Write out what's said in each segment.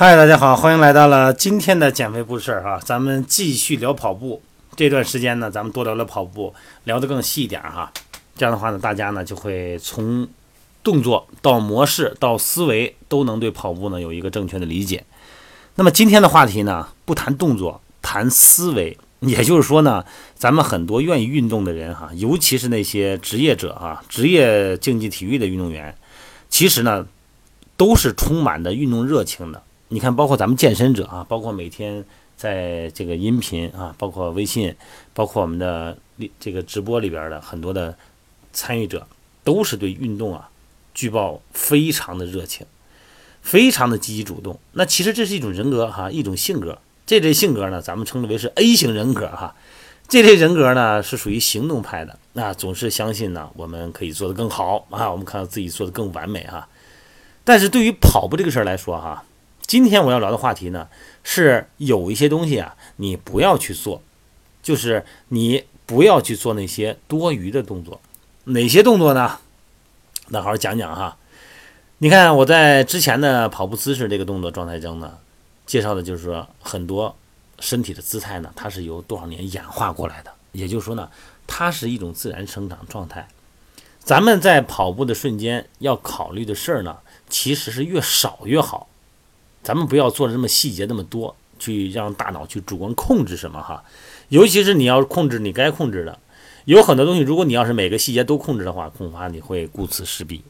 嗨，大家好，欢迎来到了今天的减肥不事儿哈，咱们继续聊跑步。这段时间呢，咱们多聊聊跑步，聊得更细一点哈。这样的话呢，大家呢就会从动作到模式到思维，都能对跑步呢有一个正确的理解。那么今天的话题呢，不谈动作，谈思维。也就是说呢，咱们很多愿意运动的人哈，尤其是那些职业者哈，职业竞技体育的运动员，其实呢，都是充满着运动热情的。你看，包括咱们健身者啊，包括每天在这个音频啊，包括微信，包括我们的这个直播里边的很多的参与者，都是对运动啊，具报非常的热情，非常的积极主动。那其实这是一种人格哈，一种性格。这类性格呢，咱们称之为是 A 型人格哈。这类人格呢，是属于行动派的，那总是相信呢，我们可以做得更好啊，我们看到自己做得更完美哈。但是对于跑步这个事儿来说哈。今天我要聊的话题呢，是有一些东西啊，你不要去做，就是你不要去做那些多余的动作。哪些动作呢？那好好讲讲哈。你看我在之前的跑步姿势这个动作状态中呢，介绍的就是说很多身体的姿态呢，它是由多少年演化过来的，也就是说呢，它是一种自然生长状态。咱们在跑步的瞬间要考虑的事儿呢，其实是越少越好。咱们不要做的这么细节那么多，去让大脑去主观控制什么哈，尤其是你要控制你该控制的，有很多东西，如果你要是每个细节都控制的话，恐怕你会顾此失彼。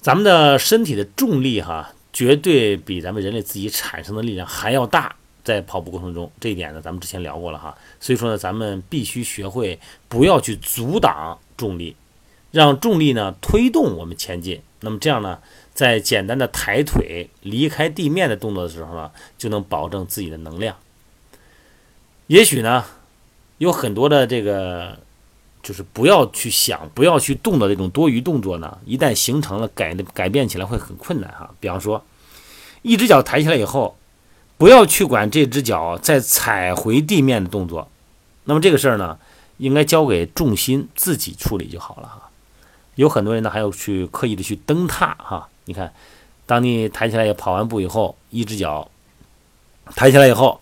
咱们的身体的重力哈，绝对比咱们人类自己产生的力量还要大，在跑步过程中，这一点呢，咱们之前聊过了哈，所以说呢，咱们必须学会不要去阻挡重力，让重力呢推动我们前进，那么这样呢。在简单的抬腿离开地面的动作的时候呢，就能保证自己的能量。也许呢，有很多的这个，就是不要去想、不要去动的这种多余动作呢，一旦形成了改改变起来会很困难哈。比方说，一只脚抬起来以后，不要去管这只脚再踩回地面的动作，那么这个事儿呢，应该交给重心自己处理就好了哈。有很多人呢，还要去刻意的去蹬踏哈。你看，当你抬起来也跑完步以后，一只脚抬起来以后，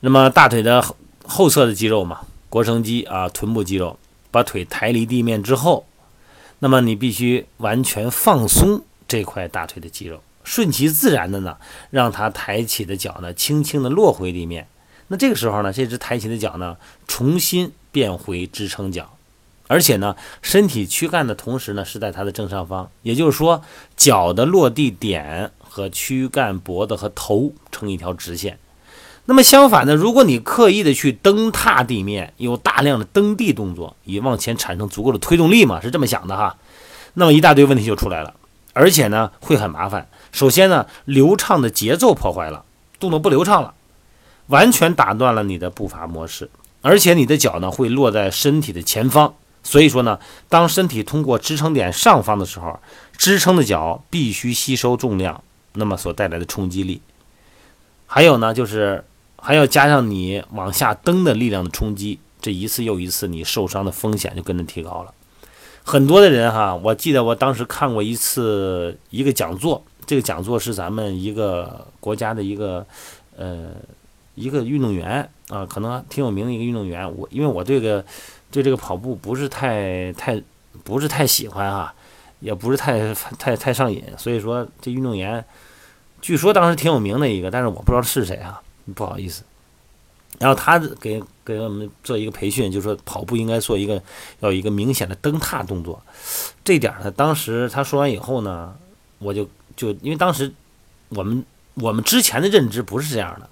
那么大腿的后后侧的肌肉嘛，腘绳肌啊，臀部肌肉，把腿抬离地面之后，那么你必须完全放松这块大腿的肌肉，顺其自然的呢，让它抬起的脚呢，轻轻的落回地面。那这个时候呢，这只抬起的脚呢，重新变回支撑脚。而且呢，身体躯干的同时呢，是在它的正上方，也就是说，脚的落地点和躯干、脖子和头成一条直线。那么相反呢，如果你刻意的去蹬踏地面，有大量的蹬地动作，以往前产生足够的推动力嘛，是这么想的哈。那么一大堆问题就出来了，而且呢，会很麻烦。首先呢，流畅的节奏破坏了，动作不流畅了，完全打断了你的步伐模式，而且你的脚呢，会落在身体的前方。所以说呢，当身体通过支撑点上方的时候，支撑的脚必须吸收重量，那么所带来的冲击力，还有呢，就是还要加上你往下蹬的力量的冲击，这一次又一次，你受伤的风险就跟着提高了。很多的人哈，我记得我当时看过一次一个讲座，这个讲座是咱们一个国家的一个呃一个运动员啊，可能挺有名的一个运动员，我因为我这个。对这个跑步不是太太不是太喜欢啊，也不是太太太上瘾，所以说这运动员据说当时挺有名的一个，但是我不知道是谁啊，不好意思。然后他给给我们做一个培训，就说跑步应该做一个要一个明显的蹬踏动作。这点呢，当时他说完以后呢，我就就因为当时我们我们之前的认知不是这样的，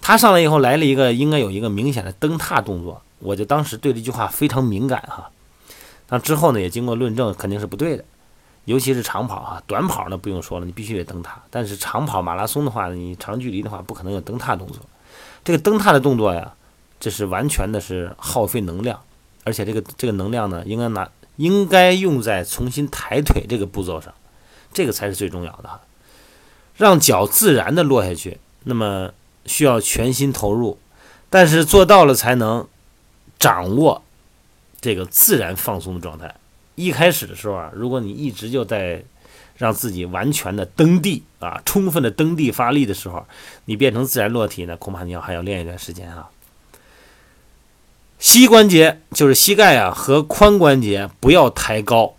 他上来以后来了一个应该有一个明显的蹬踏动作。我就当时对这句话非常敏感哈，那之后呢也经过论证，肯定是不对的，尤其是长跑哈，短跑呢不用说了，你必须得蹬踏，但是长跑马拉松的话，你长距离的话不可能有蹬踏动作。这个蹬踏的动作呀，这是完全的是耗费能量，而且这个这个能量呢，应该拿应该用在重新抬腿这个步骤上，这个才是最重要的哈，让脚自然的落下去，那么需要全心投入，但是做到了才能。掌握这个自然放松的状态。一开始的时候啊，如果你一直就在让自己完全的蹬地啊，充分的蹬地发力的时候，你变成自然落体呢，恐怕你要还要练一段时间啊。膝关节就是膝盖啊和髋关节不要抬高，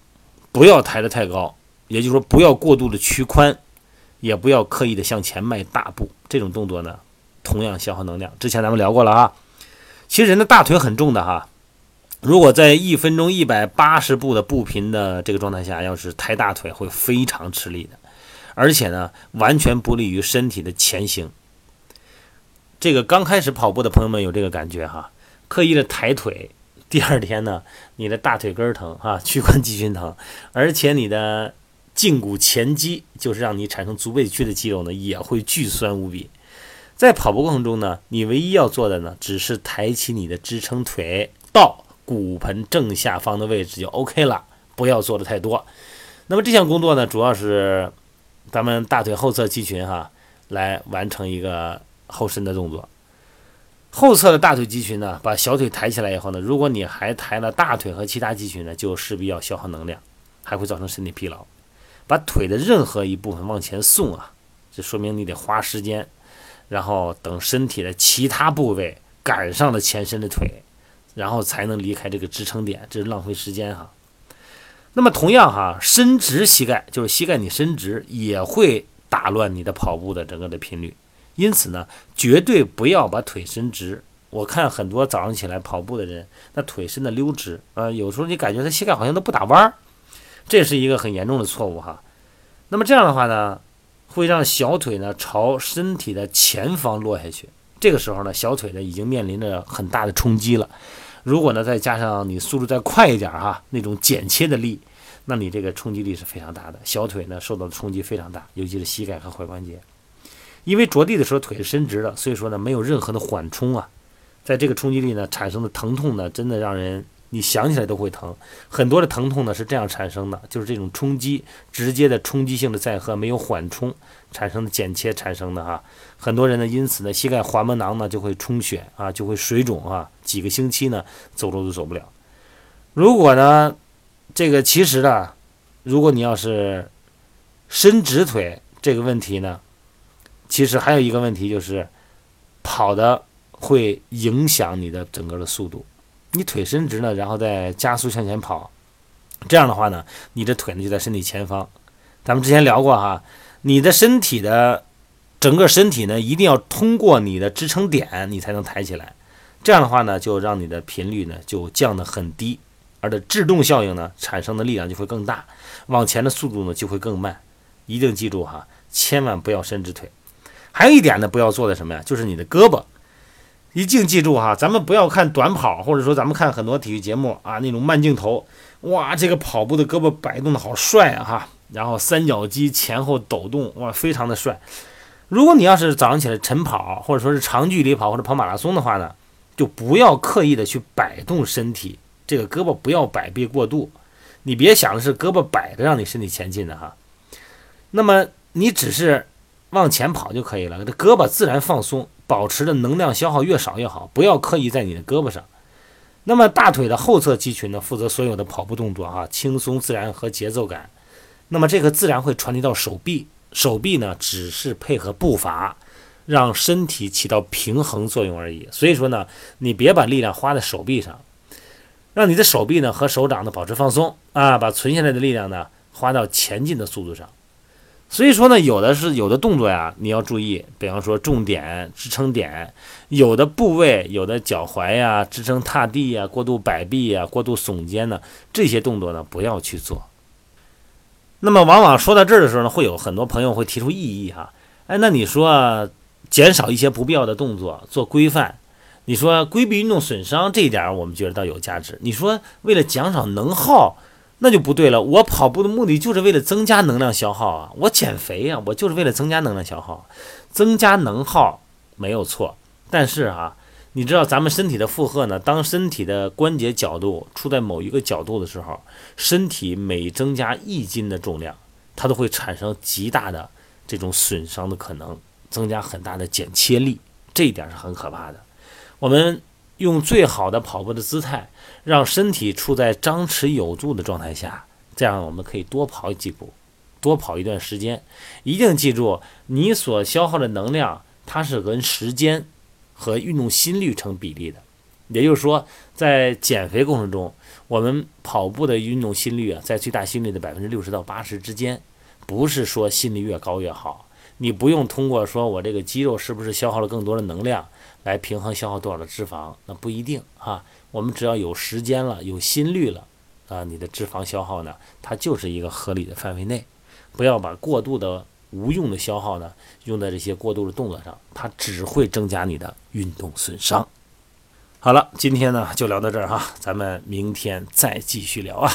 不要抬得太高，也就是说不要过度的屈髋，也不要刻意的向前迈大步。这种动作呢，同样消耗能量。之前咱们聊过了啊。其实人的大腿很重的哈，如果在一分钟一百八十步的步频的这个状态下，要是抬大腿会非常吃力的，而且呢，完全不利于身体的前行。这个刚开始跑步的朋友们有这个感觉哈。刻意的抬腿，第二天呢，你的大腿根疼啊，屈髋肌群疼，而且你的胫骨前肌，就是让你产生足背屈的肌肉呢，也会巨酸无比。在跑步过程中呢，你唯一要做的呢，只是抬起你的支撑腿到骨盆正下方的位置就 OK 了，不要做的太多。那么这项工作呢，主要是咱们大腿后侧肌群哈，来完成一个后伸的动作。后侧的大腿肌群呢，把小腿抬起来以后呢，如果你还抬了大腿和其他肌群呢，就势必要消耗能量，还会造成身体疲劳。把腿的任何一部分往前送啊，这说明你得花时间，然后等身体的其他部位赶上了前伸的腿，然后才能离开这个支撑点，这是浪费时间哈。那么同样哈，伸直膝盖，就是膝盖你伸直也会打乱你的跑步的整个的频率。因此呢，绝对不要把腿伸直。我看很多早上起来跑步的人，那腿伸的溜直啊，有时候你感觉他膝盖好像都不打弯儿，这是一个很严重的错误哈。那么这样的话呢，会让小腿呢朝身体的前方落下去。这个时候呢，小腿呢已经面临着很大的冲击了。如果呢再加上你速度再快一点哈，那种剪切的力，那你这个冲击力是非常大的，小腿呢受到的冲击非常大，尤其是膝盖和踝关节。因为着地的时候腿是伸直的，所以说呢没有任何的缓冲啊，在这个冲击力呢产生的疼痛呢，真的让人你想起来都会疼。很多的疼痛呢是这样产生的，就是这种冲击直接的冲击性的载荷没有缓冲产生的剪切产生的哈。很多人呢因此呢膝盖滑膜囊呢就会充血啊，就会水肿啊，几个星期呢走路都走不了。如果呢这个其实呢，如果你要是伸直腿这个问题呢。其实还有一个问题就是，跑的会影响你的整个的速度。你腿伸直呢，然后再加速向前跑，这样的话呢，你的腿呢就在身体前方。咱们之前聊过哈，你的身体的整个身体呢，一定要通过你的支撑点，你才能抬起来。这样的话呢，就让你的频率呢就降得很低，而的制动效应呢产生的力量就会更大，往前的速度呢就会更慢。一定记住哈，千万不要伸直腿。还有一点呢，不要做的什么呀？就是你的胳膊，一定记住哈，咱们不要看短跑，或者说咱们看很多体育节目啊，那种慢镜头，哇，这个跑步的胳膊摆动的好帅啊哈，然后三角肌前后抖动，哇，非常的帅。如果你要是早上起来晨跑，或者说是长距离跑或者跑马拉松的话呢，就不要刻意的去摆动身体，这个胳膊不要摆臂过度，你别想的是胳膊摆着让你身体前进的哈，那么你只是。往前跑就可以了，这胳膊自然放松，保持的能量消耗越少越好，不要刻意在你的胳膊上。那么大腿的后侧肌群呢，负责所有的跑步动作，哈，轻松自然和节奏感。那么这个自然会传递到手臂，手臂呢只是配合步伐，让身体起到平衡作用而已。所以说呢，你别把力量花在手臂上，让你的手臂呢和手掌呢保持放松啊，把存下来的力量呢花到前进的速度上。所以说呢，有的是有的动作呀，你要注意，比方说重点支撑点，有的部位，有的脚踝呀，支撑踏地呀，过度摆臂呀，过度耸肩呢，这些动作呢不要去做。那么往往说到这儿的时候呢，会有很多朋友会提出异议哈，哎，那你说减少一些不必要的动作，做规范，你说规避运动损伤这一点，我们觉得倒有价值。你说为了减少能耗。那就不对了，我跑步的目的就是为了增加能量消耗啊，我减肥呀，我就是为了增加能量消耗，增加能耗没有错。但是啊，你知道咱们身体的负荷呢？当身体的关节角度处在某一个角度的时候，身体每增加一斤的重量，它都会产生极大的这种损伤的可能，增加很大的剪切力，这一点是很可怕的。我们。用最好的跑步的姿态，让身体处在张弛有度的状态下，这样我们可以多跑几步，多跑一段时间。一定记住，你所消耗的能量，它是跟时间和运动心率成比例的。也就是说，在减肥过程中，我们跑步的运动心率啊，在最大心率的百分之六十到八十之间，不是说心率越高越好。你不用通过说我这个肌肉是不是消耗了更多的能量来平衡消耗多少的脂肪，那不一定哈。我们只要有时间了，有心率了，啊，你的脂肪消耗呢，它就是一个合理的范围内，不要把过度的无用的消耗呢用在这些过度的动作上，它只会增加你的运动损伤。好了，今天呢就聊到这儿哈，咱们明天再继续聊啊。